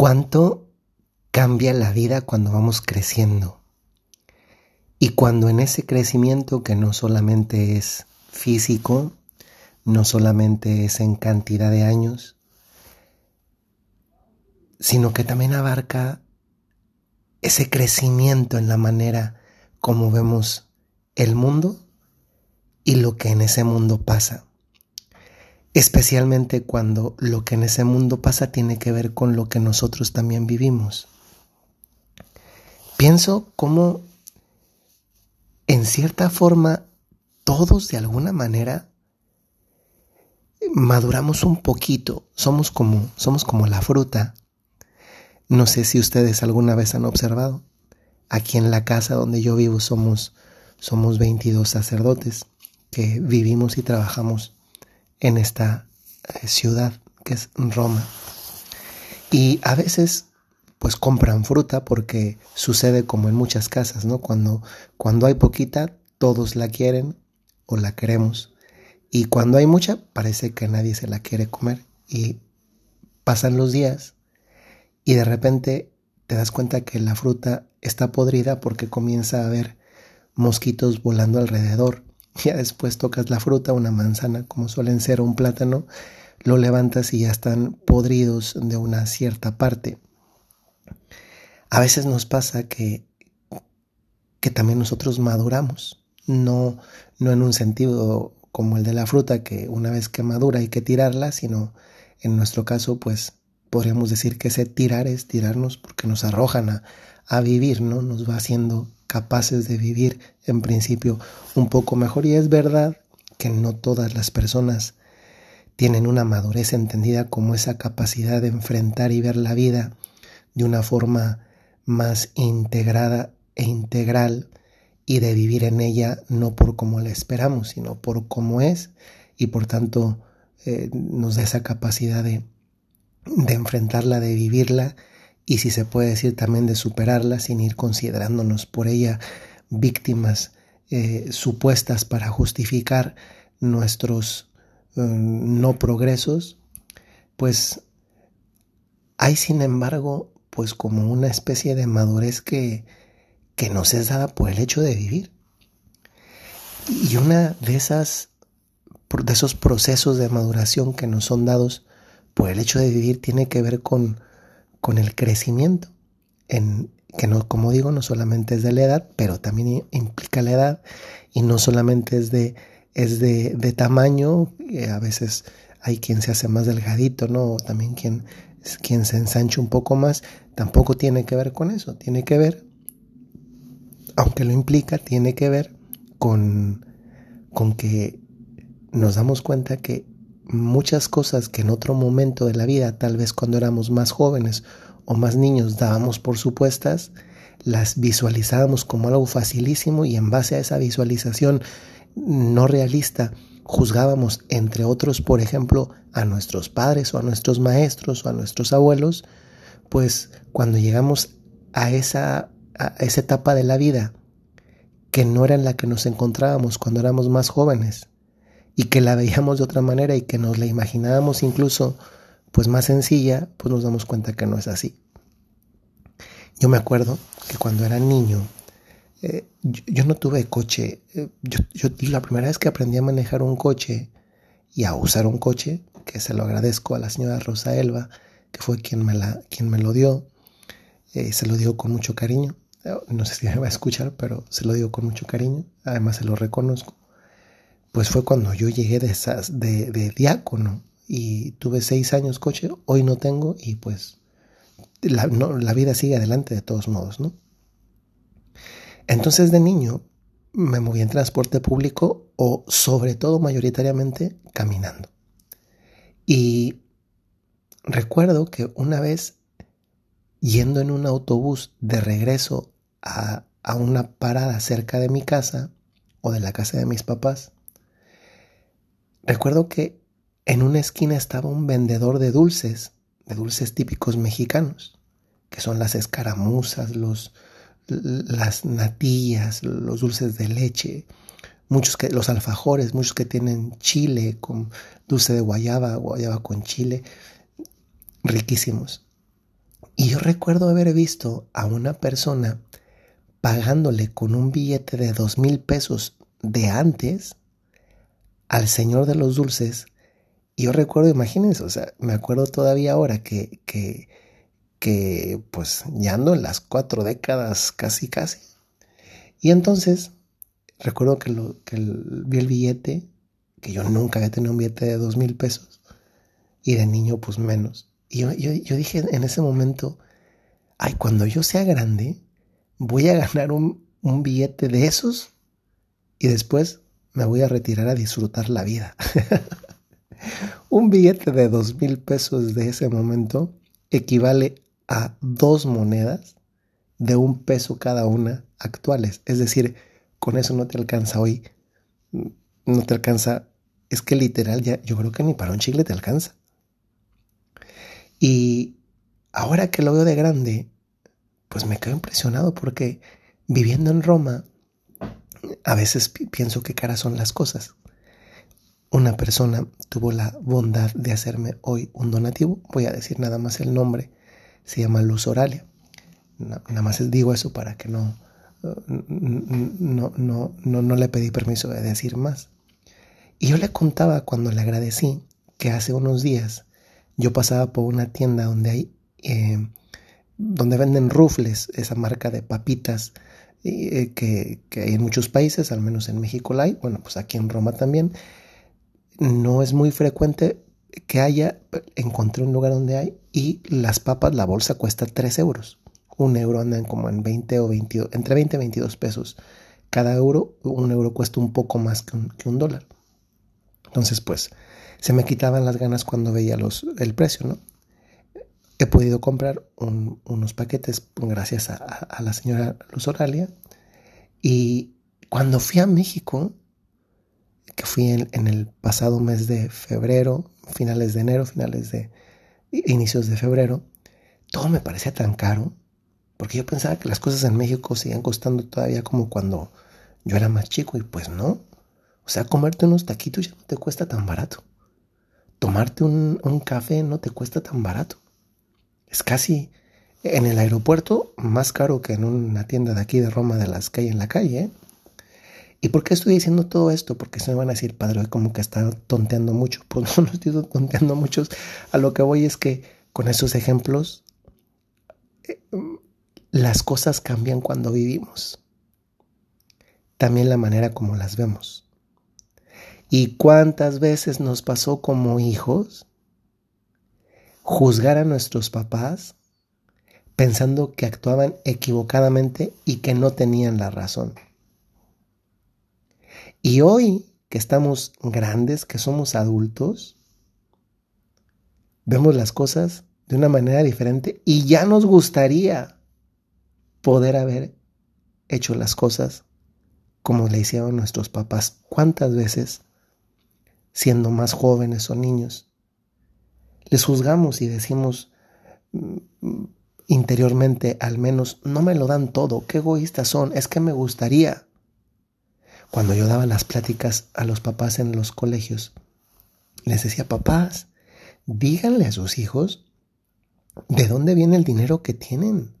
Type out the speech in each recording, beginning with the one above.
cuánto cambia la vida cuando vamos creciendo. Y cuando en ese crecimiento que no solamente es físico, no solamente es en cantidad de años, sino que también abarca ese crecimiento en la manera como vemos el mundo y lo que en ese mundo pasa. Especialmente cuando lo que en ese mundo pasa tiene que ver con lo que nosotros también vivimos. Pienso cómo en cierta forma todos de alguna manera maduramos un poquito, somos como somos como la fruta. No sé si ustedes alguna vez han observado. Aquí en la casa donde yo vivo somos somos 22 sacerdotes que vivimos y trabajamos en esta eh, ciudad que es Roma. Y a veces pues compran fruta porque sucede como en muchas casas, ¿no? Cuando, cuando hay poquita, todos la quieren o la queremos. Y cuando hay mucha, parece que nadie se la quiere comer. Y pasan los días y de repente te das cuenta que la fruta está podrida porque comienza a haber mosquitos volando alrededor ya después tocas la fruta, una manzana, como suelen ser, un plátano, lo levantas y ya están podridos de una cierta parte. A veces nos pasa que, que también nosotros maduramos, no, no en un sentido como el de la fruta, que una vez que madura hay que tirarla, sino en nuestro caso, pues podríamos decir que ese tirar es tirarnos porque nos arrojan a, a vivir, ¿no? Nos va haciendo capaces de vivir en principio un poco mejor. Y es verdad que no todas las personas tienen una madurez entendida como esa capacidad de enfrentar y ver la vida de una forma más integrada e integral y de vivir en ella no por como la esperamos, sino por cómo es y por tanto eh, nos da esa capacidad de, de enfrentarla, de vivirla y si se puede decir también de superarla sin ir considerándonos por ella víctimas eh, supuestas para justificar nuestros eh, no progresos, pues hay sin embargo pues como una especie de madurez que, que nos es dada por el hecho de vivir. Y una de esas de esos procesos de maduración que nos son dados por el hecho de vivir tiene que ver con con el crecimiento, en, que no, como digo, no solamente es de la edad, pero también implica la edad. Y no solamente es de, es de, de tamaño, a veces hay quien se hace más delgadito, ¿no? también quien, quien se ensancha un poco más, tampoco tiene que ver con eso, tiene que ver, aunque lo implica, tiene que ver con, con que nos damos cuenta que muchas cosas que en otro momento de la vida, tal vez cuando éramos más jóvenes o más niños, dábamos por supuestas, las visualizábamos como algo facilísimo y en base a esa visualización no realista juzgábamos, entre otros, por ejemplo, a nuestros padres o a nuestros maestros o a nuestros abuelos, pues cuando llegamos a esa, a esa etapa de la vida que no era en la que nos encontrábamos cuando éramos más jóvenes, y que la veíamos de otra manera y que nos la imaginábamos incluso pues más sencilla, pues nos damos cuenta que no es así. Yo me acuerdo que cuando era niño, eh, yo, no tuve coche. Eh, yo, la primera vez que aprendí a manejar un coche y a usar un coche, que se lo agradezco a la señora Rosa Elba, que fue quien me, la, quien me lo dio, eh, se lo dio con mucho cariño. No sé si me va a escuchar, pero se lo digo con mucho cariño. Además se lo reconozco pues fue cuando yo llegué de, esas, de, diácono y tuve seis años coche, hoy no tengo y pues la, vida sigue adelante de todos modos, ¿no? Entonces de niño me moví en transporte público o sobre todo mayoritariamente caminando. Y recuerdo que una vez yendo en un autobús de regreso a, a una parada cerca de mi casa o de la casa de mis papás, Recuerdo que en una esquina estaba un vendedor de dulces, de dulces típicos mexicanos, que son las escaramuzas, los, las natillas, los dulces de leche, muchos que, los alfajores, muchos que tienen chile con dulce de guayaba, guayaba con chile, riquísimos. Y yo recuerdo haber visto a una persona pagándole con un billete de dos mil pesos de antes al señor de los dulces. Y yo recuerdo, imagínense, o sea, me acuerdo todavía ahora que, que, que pues ya ando en las cuatro décadas casi casi. Y entonces recuerdo que, lo, que vi el billete, que yo nunca había tenido un billete de dos mil pesos, y de niño pues menos. Y yo, yo, yo dije en ese momento, ay, cuando yo sea grande, voy a ganar un, un billete de esos y después me voy a retirar a disfrutar la vida. un billete de dos mil pesos de ese momento equivale a dos monedas de un peso cada una actuales. Es decir, con eso no te alcanza hoy. No te alcanza. Es que literal ya, yo creo que ni para un chile te alcanza. Y ahora que lo veo de grande, pues me quedo impresionado porque viviendo en Roma, a veces pienso qué caras son las cosas. Una persona tuvo la bondad de hacerme hoy un donativo, voy a decir nada más el nombre, se llama Luz Oralia. Nada más digo eso para que no, no, no, no, no le pedí permiso de decir más. Y yo le contaba cuando le agradecí que hace unos días yo pasaba por una tienda donde hay eh, donde venden rufles, esa marca de papitas eh, que, hay en muchos países, al menos en México la hay, bueno, pues aquí en Roma también. No es muy frecuente que haya, encontré un lugar donde hay y las papas, la bolsa cuesta 3 euros. Un euro andan como en 20 o 22, entre 20 y 22 pesos. Cada euro, un euro cuesta un poco más que un, que un dólar. Entonces, pues, se me quitaban las ganas cuando veía los, el precio, ¿no? He podido comprar unos paquetes gracias a, la señora Luz Oralia. Y cuando fui a México, que fui en, el pasado mes de febrero, finales de enero, finales de inicios de febrero, todo me parecía tan caro, porque yo pensaba que las cosas en México seguían costando todavía como cuando yo era más chico y pues no. O sea, comerte unos taquitos ya no te cuesta tan barato. Tomarte un, un café no te cuesta tan barato. Es casi en el aeropuerto más caro que en una tienda de aquí de Roma de las que hay en la calle. ¿Y por qué estoy diciendo todo esto? Porque se me van a decir, padre, como que está tonteando mucho. Pues no, no estoy tonteando mucho. A lo que voy es que con esos ejemplos, eh, las cosas cambian cuando vivimos. También la manera como las vemos. ¿Y cuántas veces nos pasó como hijos juzgar a nuestros papás pensando que actuaban equivocadamente y que no tenían la razón. Y hoy que estamos grandes, que somos adultos, vemos las cosas de una manera diferente y ya nos gustaría poder haber hecho las cosas como le hicieron nuestros papás. ¿Cuántas veces, siendo más jóvenes o niños, les juzgamos y decimos mm, interiormente, al menos, no me lo dan todo, qué egoístas son, es que me gustaría. Cuando yo daba las pláticas a los papás en los colegios, les decía, papás, díganle a sus hijos de dónde viene el dinero que tienen.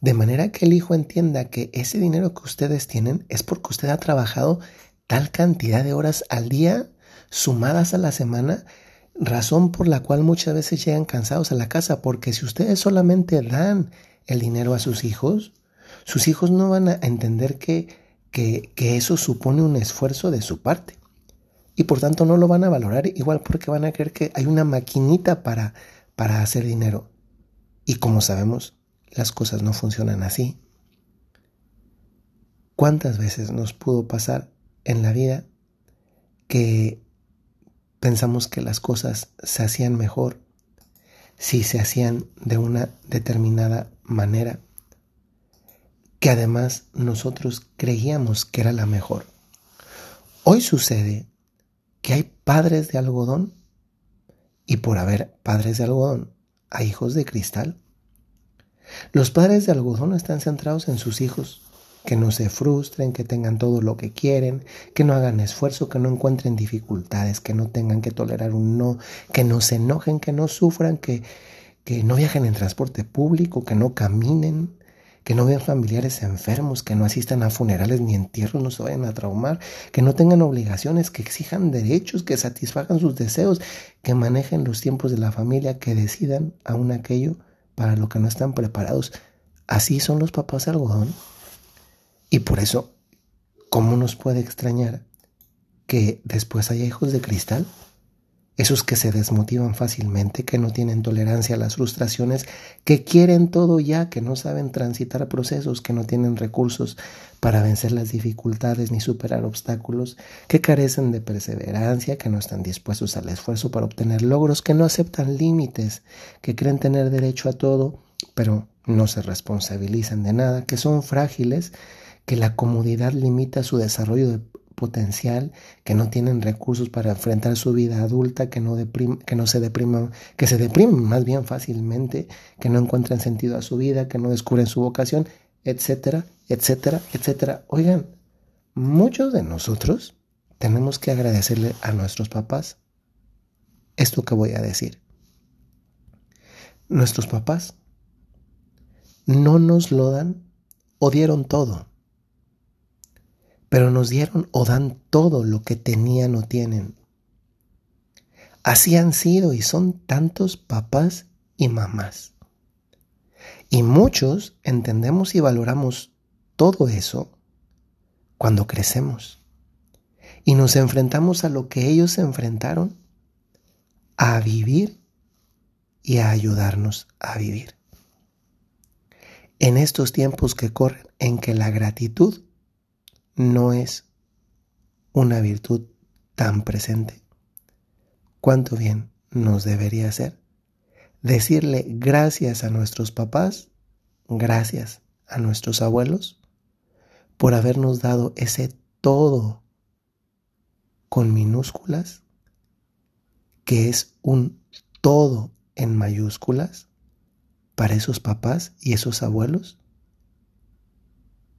De manera que el hijo entienda que ese dinero que ustedes tienen es porque usted ha trabajado tal cantidad de horas al día, sumadas a la semana, razón por la cual muchas veces llegan cansados a la casa, porque si ustedes solamente dan el dinero a sus hijos, sus hijos no van a entender que, que, eso supone un esfuerzo de su parte. Y por tanto no lo van a valorar igual porque van a creer que hay una maquinita para, para hacer dinero. Y como sabemos, las cosas no funcionan así. ¿Cuántas veces nos pudo pasar en la vida que pensamos que las cosas se hacían mejor si se hacían de una determinada manera, que además nosotros creíamos que era la mejor. Hoy sucede que hay padres de algodón y por haber padres de algodón hay hijos de cristal. Los padres de algodón están centrados en sus hijos que no se frustren, que tengan todo lo que quieren, que no hagan esfuerzo, que no encuentren dificultades, que no tengan que tolerar un no, que no se enojen, que no sufran, que, que no viajen en transporte público, que no caminen, que no vean familiares enfermos, que no asistan a funerales ni entierros, no se vayan a traumar, que no tengan obligaciones, que exijan derechos, que satisfagan sus deseos, que manejen los tiempos de la familia, que decidan aún aquello para lo que no están preparados. Así son los papás algodón. Y por eso, ¿cómo nos puede extrañar que después haya hijos de cristal? esos que se desmotivan fácilmente, que no tienen tolerancia a las frustraciones, que quieren todo ya, que no saben transitar procesos, que no tienen recursos para vencer las dificultades ni superar obstáculos, que carecen de perseverancia, que no están dispuestos al esfuerzo para obtener logros, que no aceptan límites, que creen tener derecho a todo, pero no se responsabilizan de nada, que son frágiles, que la comodidad limita su desarrollo de potencial, que no tienen recursos para enfrentar su vida adulta, que no, que no se depriman, que se deprimen más bien fácilmente, que no encuentran sentido a su vida, que no descubren su vocación, etcétera, etcétera, etcétera. Oigan, muchos de nosotros tenemos que agradecerle a nuestros papás esto que voy a decir. Nuestros papás no nos lo dan o dieron todo pero nos dieron o dan todo lo que tenían o tienen. Así han sido y son tantos papás y mamás. Y muchos entendemos y valoramos todo eso cuando crecemos y nos enfrentamos a lo que ellos se enfrentaron, a vivir y a ayudarnos a vivir. En estos tiempos que corren en que la gratitud no es una virtud tan presente. ¿Cuánto bien nos debería hacer? Decirle gracias a nuestros papás, gracias a nuestros abuelos, por habernos dado ese todo con minúsculas, que es un todo en mayúsculas para esos papás y esos abuelos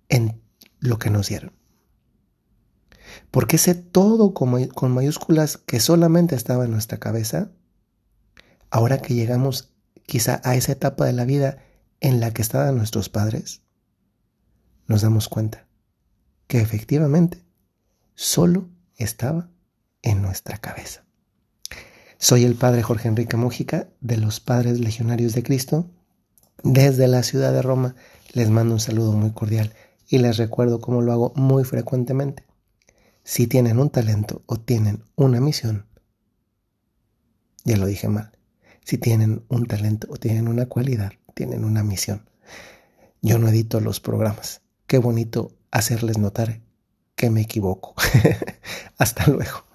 en lo que nos dieron. Porque ese todo con, mayúsculas que solamente estaba en nuestra cabeza, ahora que llegamos quizá a esa etapa de la vida en la que estaban nuestros padres, nos damos cuenta que efectivamente solo estaba en nuestra cabeza. Soy el padre Jorge Enrique Mújica de los Padres Legionarios de Cristo. Desde la ciudad de Roma les mando un saludo muy cordial y les recuerdo cómo lo hago muy frecuentemente. Si tienen un talento o tienen una misión, ya lo dije mal, si tienen un talento o tienen una cualidad, tienen una misión. Yo no edito los programas. Qué bonito hacerles notar que me equivoco. Hasta luego.